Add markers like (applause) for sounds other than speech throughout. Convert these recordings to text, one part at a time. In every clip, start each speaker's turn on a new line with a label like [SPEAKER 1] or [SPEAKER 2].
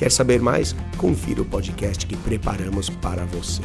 [SPEAKER 1] Quer saber mais? Confira o podcast que preparamos para você.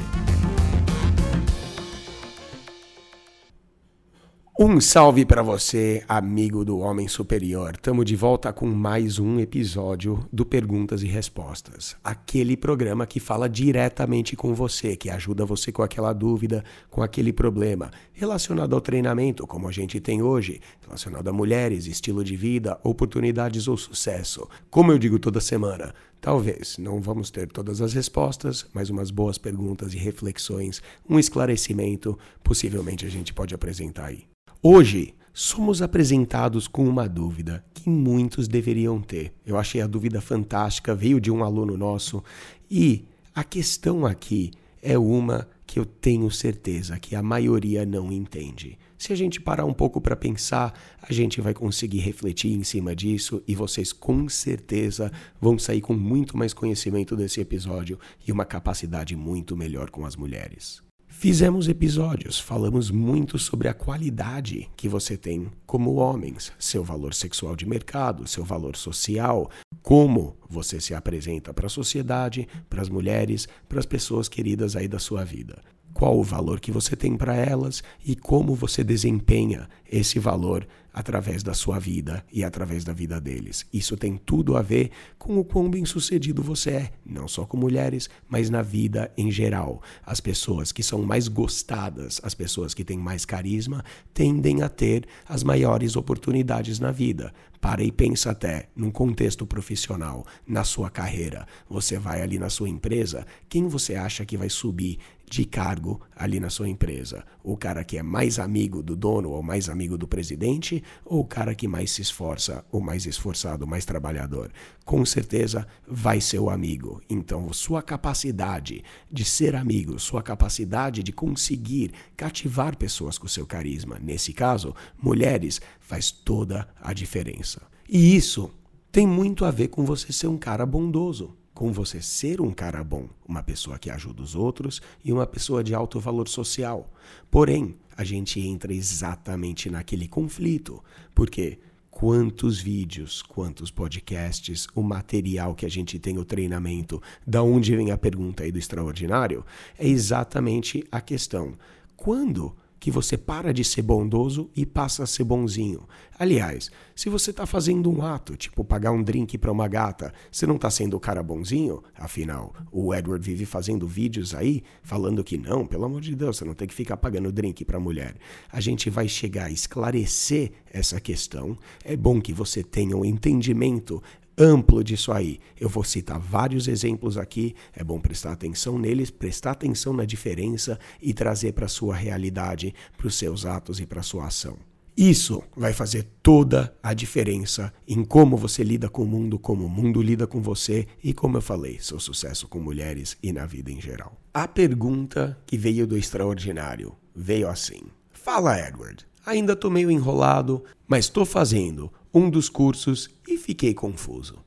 [SPEAKER 1] Um salve para você, amigo do Homem Superior. Tamo de volta com mais um episódio do Perguntas e Respostas. Aquele programa que fala diretamente com você, que ajuda você com aquela dúvida, com aquele problema relacionado ao treinamento, como a gente tem hoje, relacionado a mulheres, estilo de vida, oportunidades ou sucesso. Como eu digo toda semana, Talvez não vamos ter todas as respostas, mas umas boas perguntas e reflexões, um esclarecimento, possivelmente a gente pode apresentar aí. Hoje, somos apresentados com uma dúvida que muitos deveriam ter. Eu achei a dúvida fantástica, veio de um aluno nosso e a questão aqui é uma que eu tenho certeza que a maioria não entende. Se a gente parar um pouco para pensar, a gente vai conseguir refletir em cima disso e vocês com certeza vão sair com muito mais conhecimento desse episódio e uma capacidade muito melhor com as mulheres. Fizemos episódios, falamos muito sobre a qualidade que você tem como homens, seu valor sexual de mercado, seu valor social, como você se apresenta para a sociedade, para as mulheres, para as pessoas queridas aí da sua vida. Qual o valor que você tem para elas e como você desempenha esse valor através da sua vida e através da vida deles. Isso tem tudo a ver com o quão bem-sucedido você é, não só com mulheres, mas na vida em geral. As pessoas que são mais gostadas, as pessoas que têm mais carisma, tendem a ter as maiores oportunidades na vida. Para e pensa até num contexto profissional, na sua carreira. Você vai ali na sua empresa, quem você acha que vai subir de cargo ali na sua empresa? O cara que é mais amigo do dono ou mais amigo do presidente ou o cara que mais se esforça, o mais esforçado, mais trabalhador? Com certeza vai ser o amigo. Então, sua capacidade de ser amigo, sua capacidade de conseguir cativar pessoas com seu carisma, nesse caso, mulheres, faz toda a diferença. E isso tem muito a ver com você ser um cara bondoso com você ser um cara bom, uma pessoa que ajuda os outros e uma pessoa de alto valor social. Porém, a gente entra exatamente naquele conflito, porque quantos vídeos, quantos podcasts, o material que a gente tem, o treinamento, da onde vem a pergunta aí do extraordinário, é exatamente a questão. Quando que você para de ser bondoso e passa a ser bonzinho. Aliás, se você está fazendo um ato, tipo pagar um drink para uma gata, você não está sendo o cara bonzinho? Afinal, o Edward vive fazendo vídeos aí falando que não, pelo amor de Deus, você não tem que ficar pagando drink para mulher. A gente vai chegar a esclarecer essa questão. É bom que você tenha um entendimento amplo disso aí. Eu vou citar vários exemplos aqui, é bom prestar atenção neles, prestar atenção na diferença e trazer para a sua realidade, para os seus atos e para a sua ação. Isso vai fazer toda a diferença em como você lida com o mundo, como o mundo lida com você e, como eu falei, seu sucesso com mulheres e na vida em geral. A pergunta que veio do extraordinário veio assim: Fala, Edward. Ainda tô meio enrolado, mas estou fazendo um dos cursos e fiquei confuso.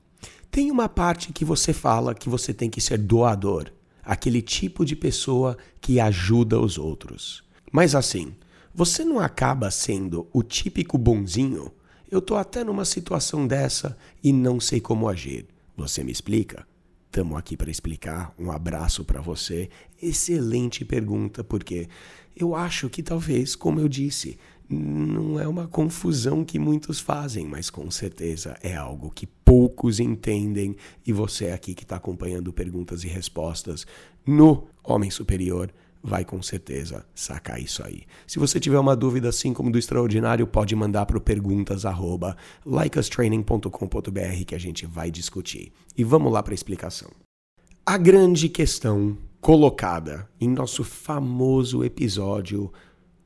[SPEAKER 1] Tem uma parte que você fala que você tem que ser doador, aquele tipo de pessoa que ajuda os outros. Mas assim, você não acaba sendo o típico bonzinho? Eu tô até numa situação dessa e não sei como agir. Você me explica? Tamo aqui para explicar. Um abraço para você. Excelente pergunta, porque eu acho que talvez, como eu disse, não é uma confusão que muitos fazem, mas com certeza é algo que poucos entendem. E você aqui que está acompanhando perguntas e respostas no Homem Superior vai com certeza sacar isso aí. Se você tiver uma dúvida assim como do extraordinário, pode mandar para o perguntas@likeustraining.com.br que a gente vai discutir. E vamos lá para a explicação. A grande questão colocada em nosso famoso episódio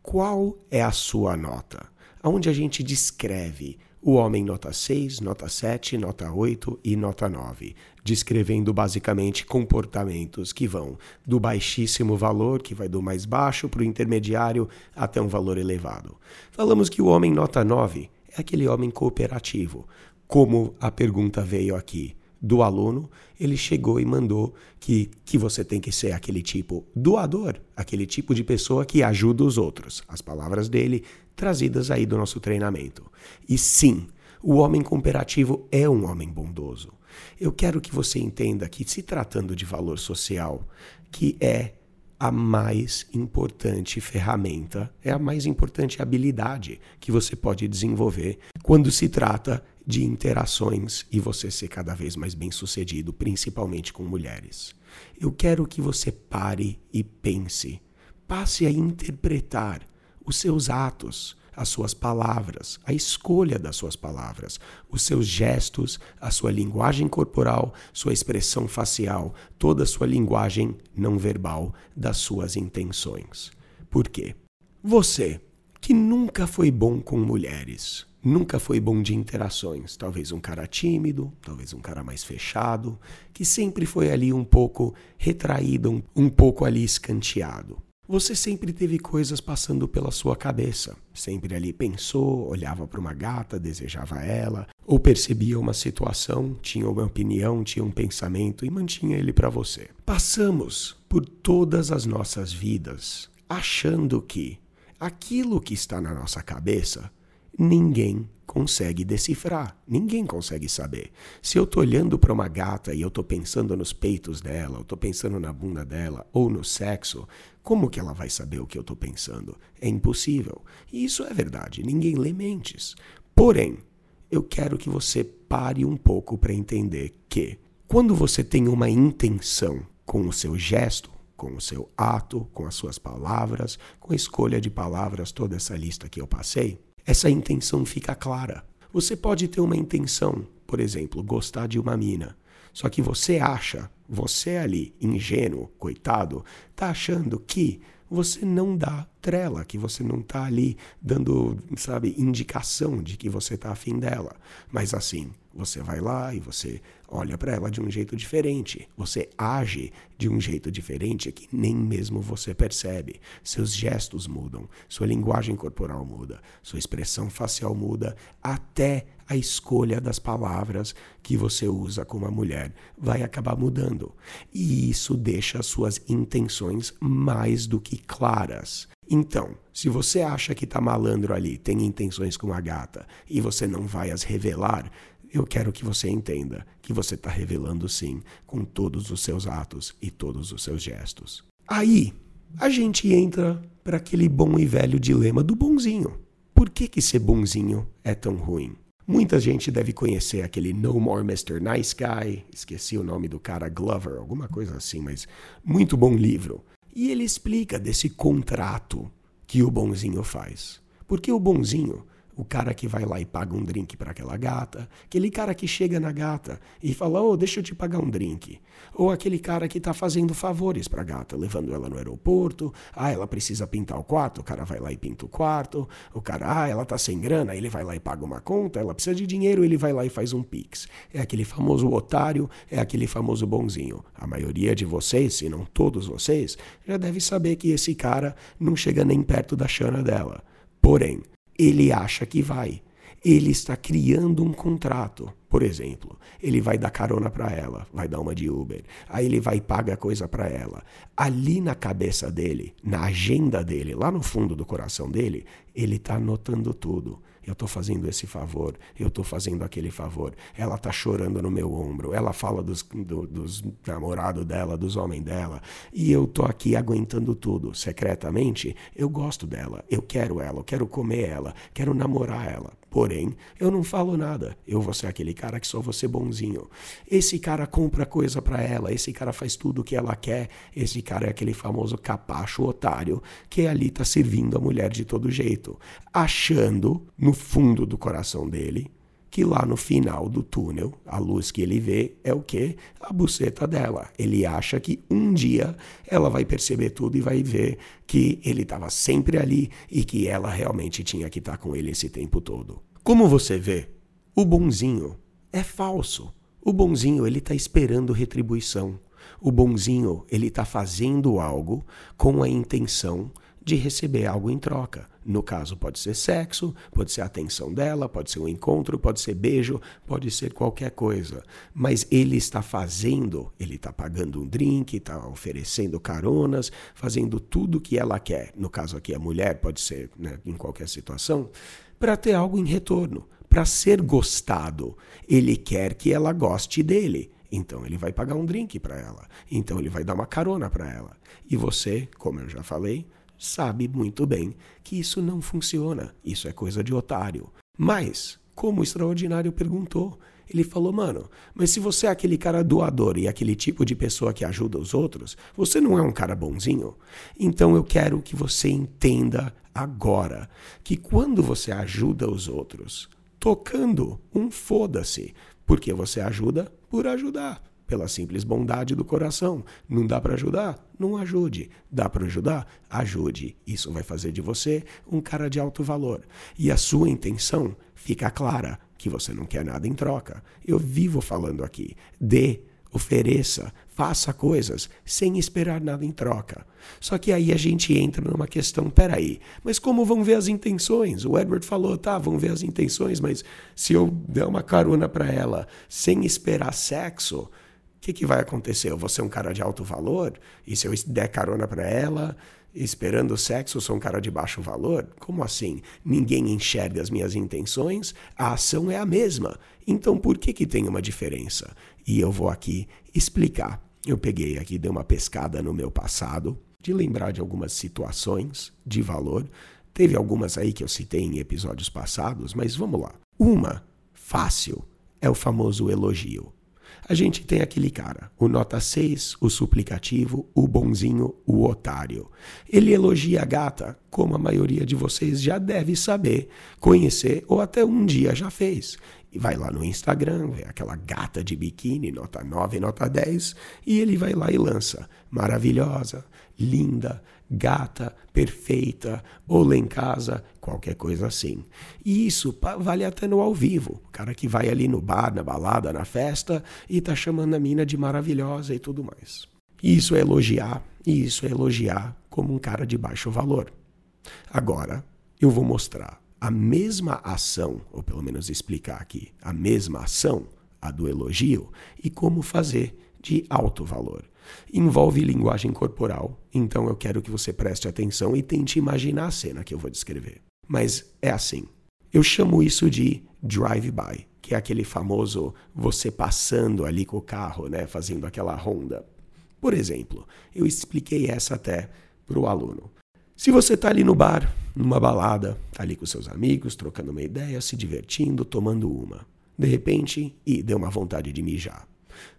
[SPEAKER 1] qual é a sua nota? Onde a gente descreve O homem nota 6, nota 7, nota 8 e nota 9, descrevendo basicamente comportamentos que vão do baixíssimo valor, que vai do mais baixo para o intermediário, até um valor elevado. Falamos que o homem nota 9 é aquele homem cooperativo, como a pergunta veio aqui do aluno, ele chegou e mandou que, que você tem que ser aquele tipo doador, aquele tipo de pessoa que ajuda os outros. As palavras dele trazidas aí do nosso treinamento. E sim, o homem cooperativo é um homem bondoso. Eu quero que você entenda que, se tratando de valor social, que é a mais importante ferramenta, é a mais importante habilidade que você pode desenvolver quando se trata de interações e você ser cada vez mais bem-sucedido, principalmente com mulheres. Eu quero que você pare e pense, passe a interpretar os seus atos, as suas palavras, a escolha das suas palavras, os seus gestos, a sua linguagem corporal, sua expressão facial, toda a sua linguagem não verbal das suas intenções. Por quê? Você, que nunca foi bom com mulheres, nunca foi bom de interações, talvez um cara tímido, talvez um cara mais fechado, que sempre foi ali um pouco retraído, um, um pouco ali escanteado. Você sempre teve coisas passando pela sua cabeça. Sempre ali pensou, olhava para uma gata, desejava ela, ou percebia uma situação, tinha uma opinião, tinha um pensamento e mantinha ele para você. Passamos por todas as nossas vidas achando que aquilo que está na nossa cabeça ninguém consegue decifrar, ninguém consegue saber. Se eu tô olhando para uma gata e eu tô pensando nos peitos dela, eu tô pensando na bunda dela ou no sexo, como que ela vai saber o que eu tô pensando? É impossível. E isso é verdade, ninguém lê mentes. Porém, eu quero que você pare um pouco para entender que quando você tem uma intenção com o seu gesto, com o seu ato, com as suas palavras, com a escolha de palavras, toda essa lista que eu passei, essa intenção fica clara. Você pode ter uma intenção, por exemplo, gostar de uma mina. Só que você acha, você ali, ingênuo, coitado, tá achando que você não dá trela, que você não tá ali dando, sabe, indicação de que você tá afim dela. Mas assim, você vai lá e você olha para ela de um jeito diferente. Você age de um jeito diferente que nem mesmo você percebe. Seus gestos mudam, sua linguagem corporal muda, sua expressão facial muda, até a escolha das palavras que você usa com uma mulher vai acabar mudando. E isso deixa as suas intenções mais do que claras. Então, se você acha que tá malandro ali, tem intenções com a gata e você não vai as revelar, eu quero que você entenda que você está revelando sim com todos os seus atos e todos os seus gestos. Aí, a gente entra para aquele bom e velho dilema do bonzinho. Por que, que ser bonzinho é tão ruim? Muita gente deve conhecer aquele No More Mr. Nice Guy, esqueci o nome do cara, Glover, alguma coisa assim, mas muito bom livro. E ele explica desse contrato que o bonzinho faz. Porque o bonzinho o cara que vai lá e paga um drink para aquela gata, aquele cara que chega na gata e fala: "Oh, deixa eu te pagar um drink". Ou aquele cara que está fazendo favores para a gata, levando ela no aeroporto, ah, ela precisa pintar o quarto, o cara vai lá e pinta o quarto. O cara, ah, ela tá sem grana, ele vai lá e paga uma conta, ela precisa de dinheiro, ele vai lá e faz um pix. É aquele famoso otário, é aquele famoso bonzinho. A maioria de vocês, se não todos vocês, já deve saber que esse cara não chega nem perto da chana dela. Porém, ele acha que vai. Ele está criando um contrato. Por exemplo, ele vai dar carona para ela, vai dar uma de Uber. Aí ele vai pagar coisa para ela. Ali na cabeça dele, na agenda dele, lá no fundo do coração dele, ele está anotando tudo eu estou fazendo esse favor, eu estou fazendo aquele favor. Ela está chorando no meu ombro, ela fala dos, do, dos namorados dela, dos homens dela, e eu estou aqui aguentando tudo. Secretamente, eu gosto dela, eu quero ela, eu quero comer ela, quero namorar ela. Porém, eu não falo nada. Eu vou ser aquele cara que só vou ser bonzinho. Esse cara compra coisa para ela, esse cara faz tudo o que ela quer. Esse cara é aquele famoso capacho otário que ali tá servindo a mulher de todo jeito, achando no fundo do coração dele que lá no final do túnel, a luz que ele vê é o que? A buceta dela. Ele acha que um dia ela vai perceber tudo e vai ver que ele estava sempre ali e que ela realmente tinha que estar tá com ele esse tempo todo. Como você vê, O bonzinho é falso. O bonzinho ele está esperando retribuição. O bonzinho ele está fazendo algo com a intenção de receber algo em troca. No caso, pode ser sexo, pode ser a atenção dela, pode ser um encontro, pode ser beijo, pode ser qualquer coisa. Mas ele está fazendo, ele está pagando um drink, está oferecendo caronas, fazendo tudo o que ela quer. No caso aqui, a mulher, pode ser né, em qualquer situação, para ter algo em retorno, para ser gostado. Ele quer que ela goste dele. Então ele vai pagar um drink para ela. Então ele vai dar uma carona para ela. E você, como eu já falei, sabe muito bem que isso não funciona, isso é coisa de otário. Mas, como o extraordinário perguntou, ele falou: Mano, mas se você é aquele cara doador e aquele tipo de pessoa que ajuda os outros, você não é um cara bonzinho? Então eu quero que você entenda agora que quando você ajuda os outros, tocando um foda-se, porque você ajuda por ajudar pela simples bondade do coração. Não dá para ajudar? Não ajude. Dá para ajudar? Ajude. Isso vai fazer de você um cara de alto valor. E a sua intenção fica clara que você não quer nada em troca. Eu vivo falando aqui. Dê ofereça, faça coisas sem esperar nada em troca. Só que aí a gente entra numa questão, peraí, mas como vão ver as intenções? O Edward falou, tá, vão ver as intenções, mas se eu der uma carona para ela sem esperar sexo, que, que vai acontecer? Eu vou ser um cara de alto valor? E se eu der carona para ela, esperando o sexo, sou um cara de baixo valor? Como assim? Ninguém enxerga as minhas intenções? A ação é a mesma. Então por que, que tem uma diferença? E eu vou aqui explicar. Eu peguei aqui, dei uma pescada no meu passado, de lembrar de algumas situações de valor. Teve algumas aí que eu citei em episódios passados, mas vamos lá. Uma, fácil, é o famoso elogio a gente tem aquele cara, o nota 6, o suplicativo, o bonzinho, o otário. Ele elogia a gata, como a maioria de vocês já deve saber, conhecer ou até um dia já fez. E vai lá no Instagram, vê aquela gata de biquíni, nota 9, nota 10, e ele vai lá e lança. Maravilhosa, linda, gata, perfeita, ou lá em casa, qualquer coisa assim. E isso vale até no ao vivo. O cara que vai ali no bar, na balada, na festa e tá chamando a mina de maravilhosa e tudo mais. Isso é elogiar, e isso é elogiar como um cara de baixo valor. Agora, eu vou mostrar a mesma ação, ou pelo menos explicar aqui, a mesma ação, a do elogio, e como fazer de alto valor envolve linguagem corporal, então eu quero que você preste atenção e tente imaginar a cena que eu vou descrever. Mas é assim. Eu chamo isso de drive-by, que é aquele famoso você passando ali com o carro, né, fazendo aquela ronda. Por exemplo, eu expliquei essa até para o aluno. Se você está ali no bar, numa balada, ali com seus amigos, trocando uma ideia, se divertindo, tomando uma. De repente, e deu uma vontade de mijar.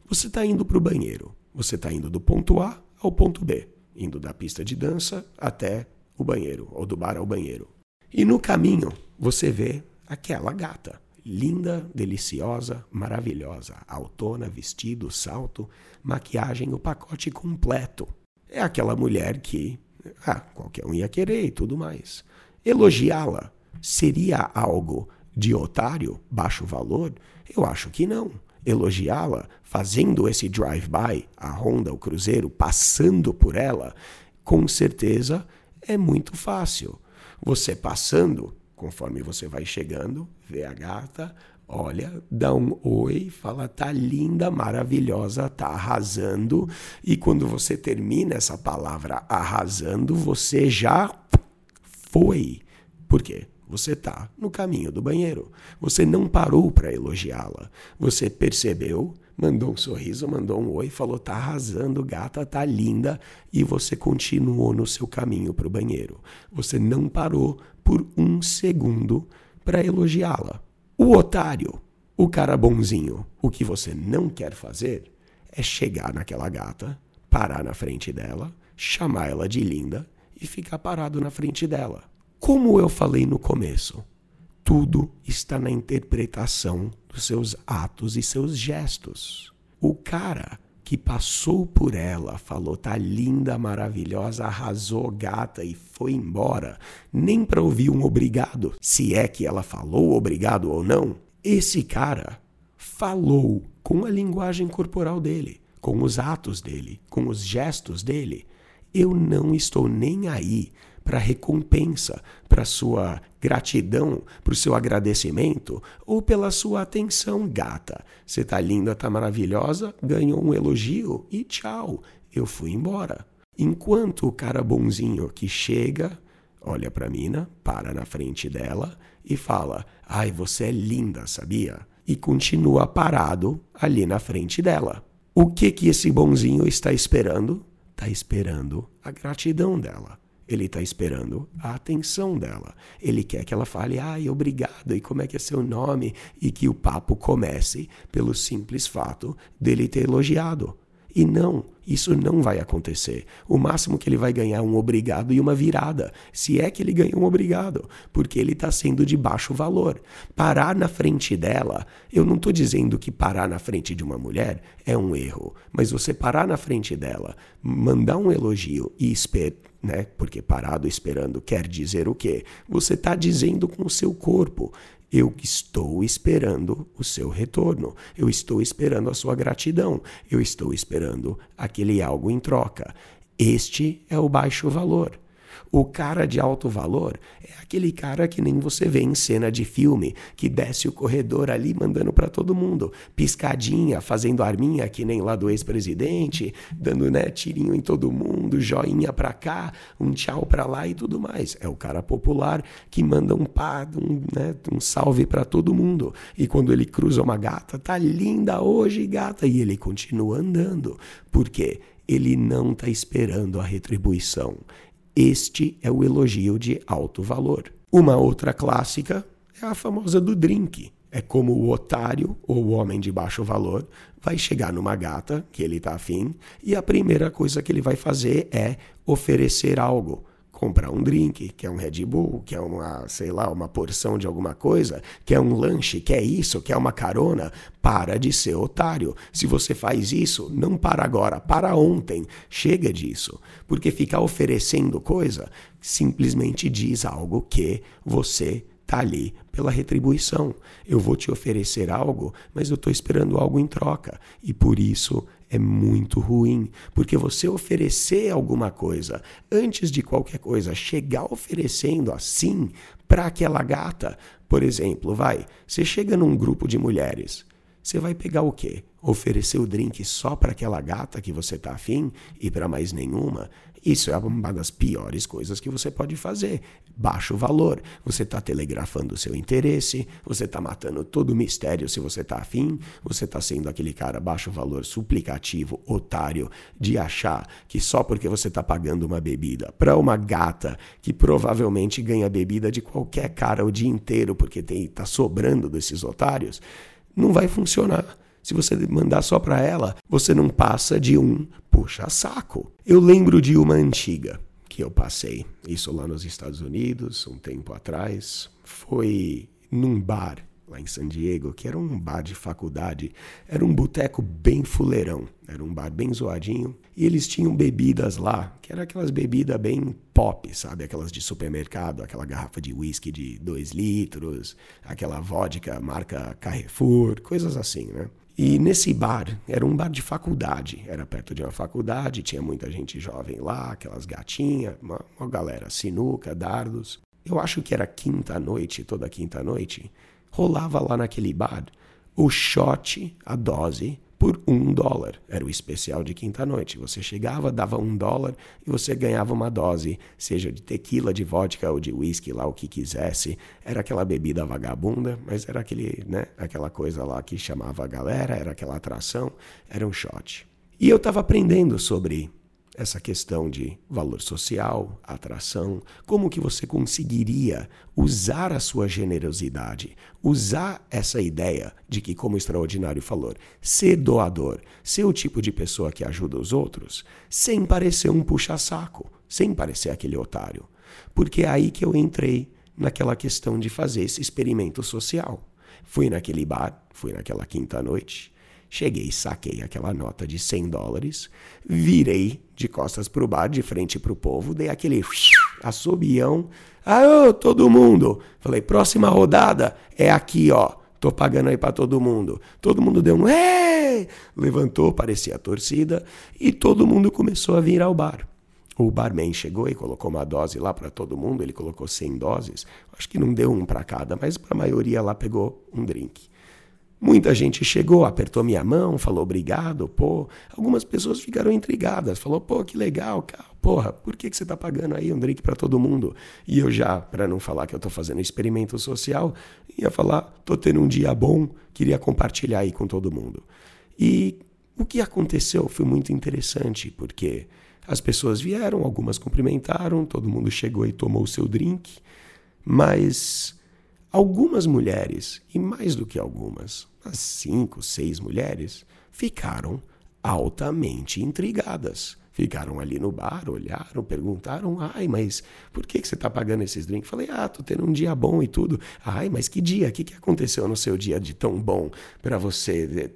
[SPEAKER 1] Você está indo para o banheiro. Você está indo do ponto A ao ponto B, indo da pista de dança até o banheiro, ou do bar ao banheiro. E no caminho, você vê aquela gata, linda, deliciosa, maravilhosa, autona, vestido, salto, maquiagem, o pacote completo. É aquela mulher que ah, qualquer um ia querer e tudo mais. Elogiá-la seria algo de otário, baixo valor? Eu acho que não elogiá-la, fazendo esse drive-by, a Honda, o Cruzeiro, passando por ela, com certeza é muito fácil. Você passando, conforme você vai chegando, vê a gata, olha, dá um oi, fala tá linda, maravilhosa, tá arrasando, e quando você termina essa palavra arrasando, você já foi. Por quê? Você está no caminho do banheiro. Você não parou para elogiá-la. Você percebeu, mandou um sorriso, mandou um oi, falou: tá arrasando, gata, tá linda, e você continuou no seu caminho para o banheiro. Você não parou por um segundo para elogiá-la. O otário, o cara bonzinho, o que você não quer fazer é chegar naquela gata, parar na frente dela, chamar ela de linda e ficar parado na frente dela. Como eu falei no começo, tudo está na interpretação dos seus atos e seus gestos. O cara que passou por ela, falou tá linda, maravilhosa, arrasou, gata e foi embora, nem para ouvir um obrigado, se é que ela falou obrigado ou não, Esse cara falou com a linguagem corporal dele, com os atos dele, com os gestos dele. Eu não estou nem aí para recompensa, para sua gratidão, para o seu agradecimento ou pela sua atenção, gata. Você tá linda, tá maravilhosa, ganhou um elogio e tchau, eu fui embora. Enquanto o cara bonzinho que chega, olha para mina, para na frente dela e fala: "Ai, você é linda, sabia?" E continua parado ali na frente dela. O que que esse bonzinho está esperando? Está esperando a gratidão dela. Ele está esperando a atenção dela. Ele quer que ela fale, ai, obrigado, e como é que é seu nome? E que o papo comece pelo simples fato dele ter elogiado. E não, isso não vai acontecer. O máximo que ele vai ganhar é um obrigado e uma virada, se é que ele ganha um obrigado, porque ele está sendo de baixo valor. Parar na frente dela, eu não estou dizendo que parar na frente de uma mulher é um erro, mas você parar na frente dela, mandar um elogio e esperar né? Porque parado esperando quer dizer o quê? Você está dizendo com o seu corpo: eu estou esperando o seu retorno, eu estou esperando a sua gratidão, eu estou esperando aquele algo em troca. Este é o baixo valor. O cara de alto valor é aquele cara que nem você vê em cena de filme, que desce o corredor ali mandando para todo mundo, piscadinha, fazendo arminha que nem lá do ex-presidente, dando né, tirinho em todo mundo, joinha para cá, um tchau para lá e tudo mais. É o cara popular que manda um pá, um, né, um salve para todo mundo. E quando ele cruza uma gata, tá linda hoje, gata, e ele continua andando. Por quê? Ele não está esperando a retribuição. Este é o elogio de alto valor. Uma outra clássica é a famosa do drink. É como o otário ou o homem de baixo valor vai chegar numa gata que ele está afim e a primeira coisa que ele vai fazer é oferecer algo comprar um drink, quer um Red Bull, quer uma, sei lá, uma porção de alguma coisa, quer um lanche, quer isso, quer uma carona, para de ser otário. Se você faz isso, não para agora, para ontem. Chega disso. Porque ficar oferecendo coisa simplesmente diz algo que você está ali pela retribuição. Eu vou te oferecer algo, mas eu estou esperando algo em troca. E por isso é muito ruim, porque você oferecer alguma coisa antes de qualquer coisa, chegar oferecendo assim para aquela gata, por exemplo, vai, você chega num grupo de mulheres, você vai pegar o quê? Oferecer o drink só para aquela gata que você tá afim e para mais nenhuma? Isso é uma das piores coisas que você pode fazer. Baixo valor. Você está telegrafando o seu interesse, você está matando todo o mistério se você está afim, você está sendo aquele cara baixo valor suplicativo, otário, de achar que só porque você está pagando uma bebida para uma gata que provavelmente ganha bebida de qualquer cara o dia inteiro porque está sobrando desses otários, não vai funcionar. Se você mandar só para ela, você não passa de um puxa-saco. Eu lembro de uma antiga que eu passei, isso lá nos Estados Unidos, um tempo atrás. Foi num bar lá em San Diego, que era um bar de faculdade. Era um boteco bem fuleirão. Era um bar bem zoadinho. E eles tinham bebidas lá, que eram aquelas bebidas bem pop, sabe? Aquelas de supermercado, aquela garrafa de whisky de 2 litros, aquela vodka marca Carrefour, coisas assim, né? E nesse bar, era um bar de faculdade, era perto de uma faculdade, tinha muita gente jovem lá, aquelas gatinhas, uma, uma galera, sinuca, dardos. Eu acho que era quinta noite, toda quinta noite, rolava lá naquele bar o shot, a dose por um dólar. Era o especial de quinta-noite. Você chegava, dava um dólar e você ganhava uma dose, seja de tequila, de vodka ou de whisky, lá o que quisesse. Era aquela bebida vagabunda, mas era aquele, né, aquela coisa lá que chamava a galera, era aquela atração, era um shot. E eu estava aprendendo sobre essa questão de valor social, atração, como que você conseguiria usar a sua generosidade, usar essa ideia de que, como o extraordinário falou, ser doador, ser o tipo de pessoa que ajuda os outros, sem parecer um puxa-saco, sem parecer aquele otário. Porque é aí que eu entrei naquela questão de fazer esse experimento social. Fui naquele bar, fui naquela quinta noite, Cheguei, saquei aquela nota de 100 dólares, virei de costas pro bar, de frente pro povo, dei aquele (sniffs) assobião. Aô, todo mundo! Falei, próxima rodada é aqui, ó. tô pagando aí para todo mundo. Todo mundo deu um Ei! levantou, parecia a torcida, e todo mundo começou a vir ao bar. O barman chegou e colocou uma dose lá para todo mundo, ele colocou 100 doses. Acho que não deu um para cada, mas para a maioria lá pegou um drink. Muita gente chegou, apertou minha mão, falou obrigado, pô. Algumas pessoas ficaram intrigadas, falou, pô, que legal, cara. Porra, por que, que você tá pagando aí um drink para todo mundo? E eu já, para não falar que eu tô fazendo experimento social, ia falar, tô tendo um dia bom, queria compartilhar aí com todo mundo. E o que aconteceu foi muito interessante, porque as pessoas vieram, algumas cumprimentaram, todo mundo chegou e tomou o seu drink, mas algumas mulheres, e mais do que algumas, as cinco, seis mulheres ficaram altamente intrigadas ficaram ali no bar, olharam, perguntaram: ai, mas por que, que você está pagando esses drinks? Falei: ah, tô tendo um dia bom e tudo. Ai, mas que dia? O que, que aconteceu no seu dia de tão bom para você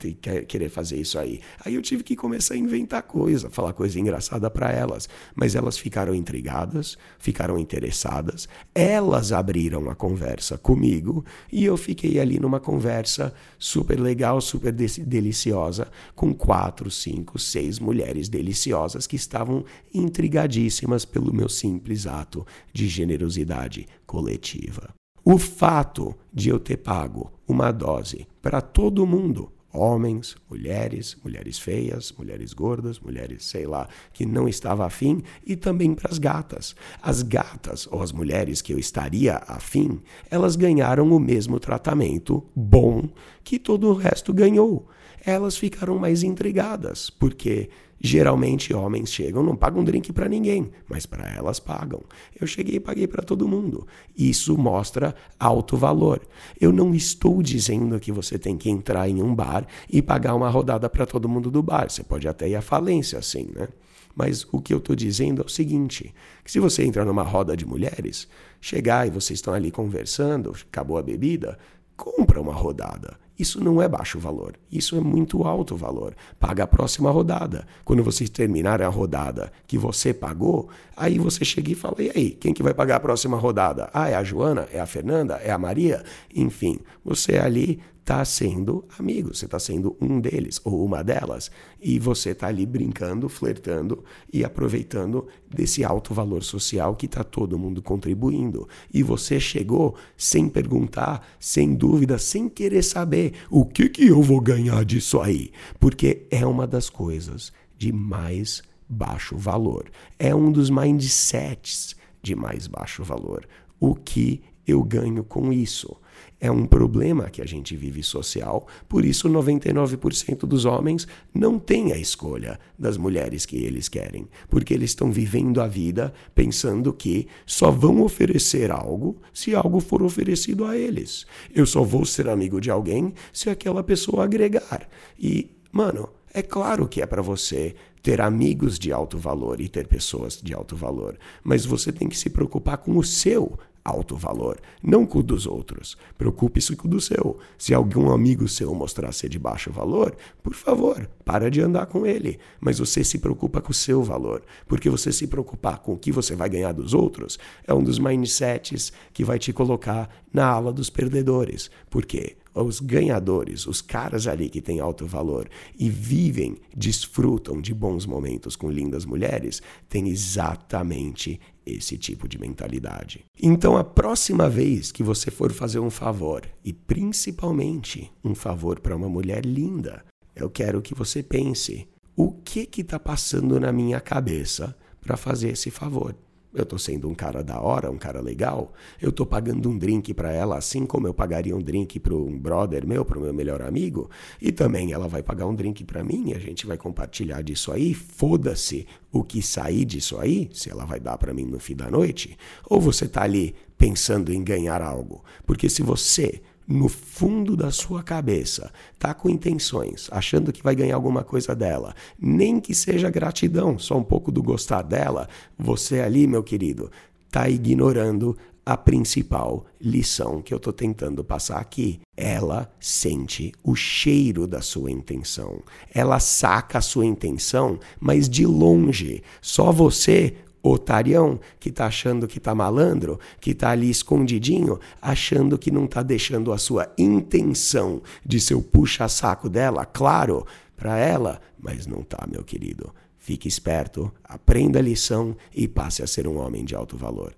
[SPEAKER 1] querer fazer isso aí? Aí eu tive que começar a inventar coisa, falar coisa engraçada para elas. Mas elas ficaram intrigadas, ficaram interessadas, elas abriram a conversa comigo e eu fiquei ali numa conversa super legal, super deliciosa, com quatro, cinco, seis mulheres deliciosas que estavam intrigadíssimas pelo meu simples ato de generosidade coletiva. O fato de eu ter pago uma dose para todo mundo, homens, mulheres, mulheres feias, mulheres gordas, mulheres, sei lá, que não estava afim, e também para as gatas. As gatas, ou as mulheres que eu estaria afim, elas ganharam o mesmo tratamento bom que todo o resto ganhou. Elas ficaram mais intrigadas, porque Geralmente homens chegam, não pagam drink para ninguém, mas para elas pagam. Eu cheguei e paguei para todo mundo. Isso mostra alto valor. Eu não estou dizendo que você tem que entrar em um bar e pagar uma rodada para todo mundo do bar. Você pode até ir à falência assim, né? Mas o que eu estou dizendo é o seguinte: que se você entrar numa roda de mulheres, chegar e vocês estão ali conversando, acabou a bebida, compra uma rodada isso não é baixo valor, isso é muito alto valor. Paga a próxima rodada. Quando vocês terminarem a rodada que você pagou, aí você chega e fala: e aí, quem que vai pagar a próxima rodada? Ah, é a Joana? É a Fernanda? É a Maria? Enfim, você ali está sendo amigo, você está sendo um deles ou uma delas, e você está ali brincando, flertando e aproveitando desse alto valor social que está todo mundo contribuindo. E você chegou sem perguntar, sem dúvida, sem querer saber o que, que eu vou ganhar disso aí, porque é uma das coisas de mais baixo valor. É um dos mindsets de mais baixo valor. O que eu ganho com isso? É um problema que a gente vive social, por isso 99% dos homens não têm a escolha das mulheres que eles querem, porque eles estão vivendo a vida pensando que só vão oferecer algo se algo for oferecido a eles. Eu só vou ser amigo de alguém se aquela pessoa agregar. E, mano, é claro que é para você ter amigos de alto valor e ter pessoas de alto valor, mas você tem que se preocupar com o seu alto valor, não com o dos outros. Preocupe-se com o do seu. Se algum amigo seu mostrar ser de baixo valor, por favor, para de andar com ele. Mas você se preocupa com o seu valor, porque você se preocupar com o que você vai ganhar dos outros é um dos mindsets que vai te colocar na ala dos perdedores. Por quê? Os ganhadores, os caras ali que têm alto valor e vivem, desfrutam de bons momentos com lindas mulheres, têm exatamente esse tipo de mentalidade. Então, a próxima vez que você for fazer um favor, e principalmente um favor para uma mulher linda, eu quero que você pense: o que está passando na minha cabeça para fazer esse favor? Eu tô sendo um cara da hora, um cara legal. Eu tô pagando um drink para ela, assim como eu pagaria um drink para um brother meu, para o meu melhor amigo. E também ela vai pagar um drink para mim e a gente vai compartilhar disso aí. Foda-se o que sair disso aí, se ela vai dar para mim no fim da noite. Ou você tá ali pensando em ganhar algo. Porque se você no fundo da sua cabeça, tá com intenções, achando que vai ganhar alguma coisa dela, nem que seja gratidão, só um pouco do gostar dela, você ali, meu querido, tá ignorando a principal lição que eu estou tentando passar aqui. Ela sente o cheiro da sua intenção. Ela saca a sua intenção, mas de longe. Só você otarião que tá achando que tá malandro, que tá ali escondidinho, achando que não tá deixando a sua intenção de ser o puxa-saco dela, claro, para ela, mas não tá, meu querido. Fique esperto, aprenda a lição e passe a ser um homem de alto valor.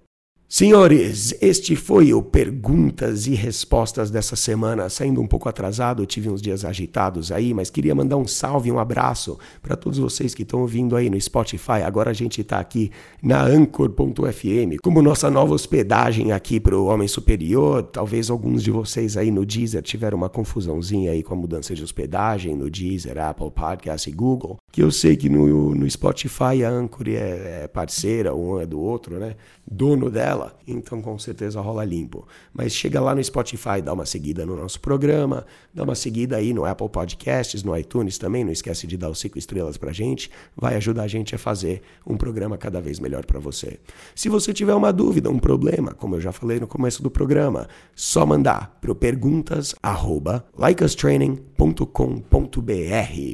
[SPEAKER 1] Senhores, este foi o Perguntas e Respostas dessa semana. Saindo um pouco atrasado, tive uns dias agitados aí, mas queria mandar um salve, um abraço para todos vocês que estão ouvindo aí no Spotify. Agora a gente está aqui na Anchor.fm, como nossa nova hospedagem aqui para o Homem Superior. Talvez alguns de vocês aí no Deezer tiveram uma confusãozinha aí com a mudança de hospedagem no Deezer, Apple Podcast e Google. Que eu sei que no, no Spotify a Anchor é, é parceira, um é do outro, né? Dono dela dela, então com certeza rola limpo. Mas chega lá no Spotify, dá uma seguida no nosso programa, dá uma seguida aí no Apple Podcasts, no iTunes também, não esquece de dar os cinco estrelas pra gente, vai ajudar a gente a fazer um programa cada vez melhor para você. Se você tiver uma dúvida, um problema, como eu já falei no começo do programa, só mandar pro perguntas arroba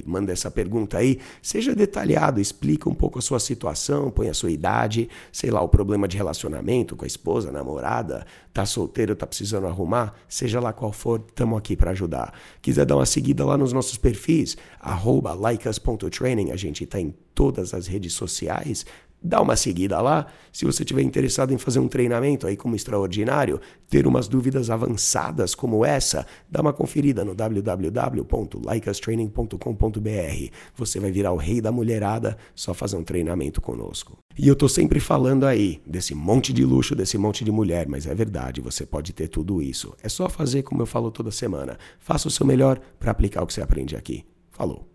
[SPEAKER 1] Manda essa pergunta aí, seja detalhado, explica um pouco a sua situação, põe a sua idade, sei lá, o problema de relacionamento, com a esposa, namorada, tá solteiro, tá precisando arrumar, seja lá qual for, estamos aqui para ajudar. Quiser dar uma seguida lá nos nossos perfis, arroba likers.training, a gente está em todas as redes sociais, dá uma seguida lá. Se você estiver interessado em fazer um treinamento aí como extraordinário, ter umas dúvidas avançadas como essa, dá uma conferida no www.licastraining.com.br. Você vai virar o rei da mulherada só fazer um treinamento conosco. E eu tô sempre falando aí desse monte de luxo, desse monte de mulher, mas é verdade, você pode ter tudo isso. É só fazer como eu falo toda semana. Faça o seu melhor para aplicar o que você aprende aqui. Falou.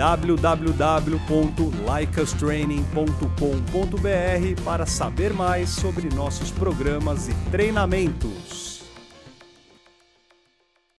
[SPEAKER 2] www.likeastraining.com.br para saber mais sobre nossos programas e treinamentos.